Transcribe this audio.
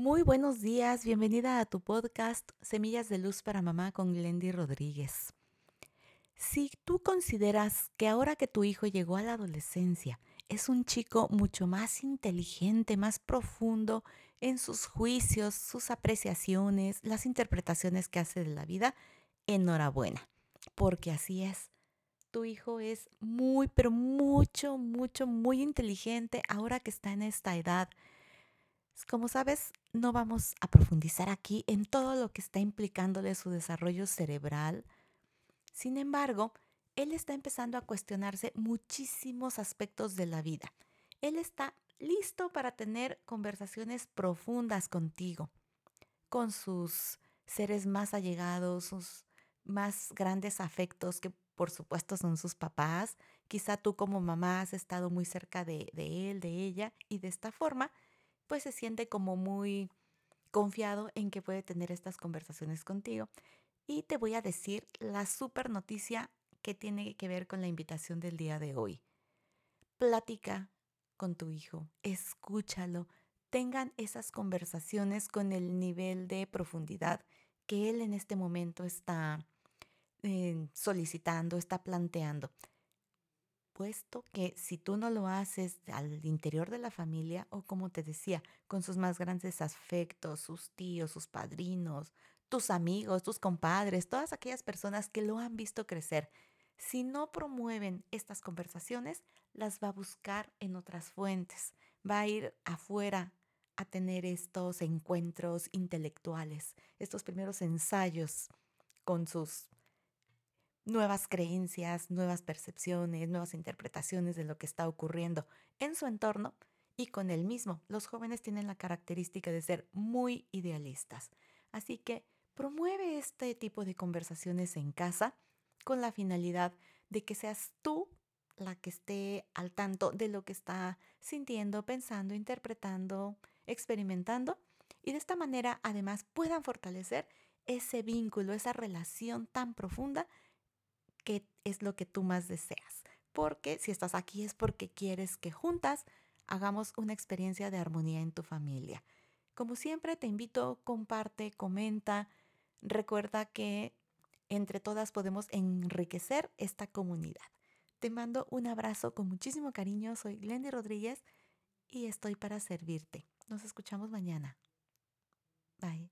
Muy buenos días, bienvenida a tu podcast Semillas de Luz para Mamá con Glendy Rodríguez. Si tú consideras que ahora que tu hijo llegó a la adolescencia, es un chico mucho más inteligente, más profundo en sus juicios, sus apreciaciones, las interpretaciones que hace de la vida, enhorabuena, porque así es. Tu hijo es muy, pero mucho, mucho, muy inteligente ahora que está en esta edad como sabes, no vamos a profundizar aquí en todo lo que está implicándole su desarrollo cerebral. Sin embargo, él está empezando a cuestionarse muchísimos aspectos de la vida. Él está listo para tener conversaciones profundas contigo, con sus seres más allegados, sus más grandes afectos, que por supuesto son sus papás. Quizá tú como mamá has estado muy cerca de, de él, de ella, y de esta forma pues se siente como muy confiado en que puede tener estas conversaciones contigo. Y te voy a decir la super noticia que tiene que ver con la invitación del día de hoy. Platica con tu hijo, escúchalo, tengan esas conversaciones con el nivel de profundidad que él en este momento está eh, solicitando, está planteando puesto que si tú no lo haces al interior de la familia o como te decía, con sus más grandes afectos, sus tíos, sus padrinos, tus amigos, tus compadres, todas aquellas personas que lo han visto crecer, si no promueven estas conversaciones, las va a buscar en otras fuentes, va a ir afuera a tener estos encuentros intelectuales, estos primeros ensayos con sus nuevas creencias, nuevas percepciones, nuevas interpretaciones de lo que está ocurriendo en su entorno y con él mismo. Los jóvenes tienen la característica de ser muy idealistas. Así que promueve este tipo de conversaciones en casa con la finalidad de que seas tú la que esté al tanto de lo que está sintiendo, pensando, interpretando, experimentando y de esta manera además puedan fortalecer ese vínculo, esa relación tan profunda qué es lo que tú más deseas. Porque si estás aquí es porque quieres que juntas hagamos una experiencia de armonía en tu familia. Como siempre, te invito, comparte, comenta. Recuerda que entre todas podemos enriquecer esta comunidad. Te mando un abrazo con muchísimo cariño. Soy Glendy Rodríguez y estoy para servirte. Nos escuchamos mañana. Bye.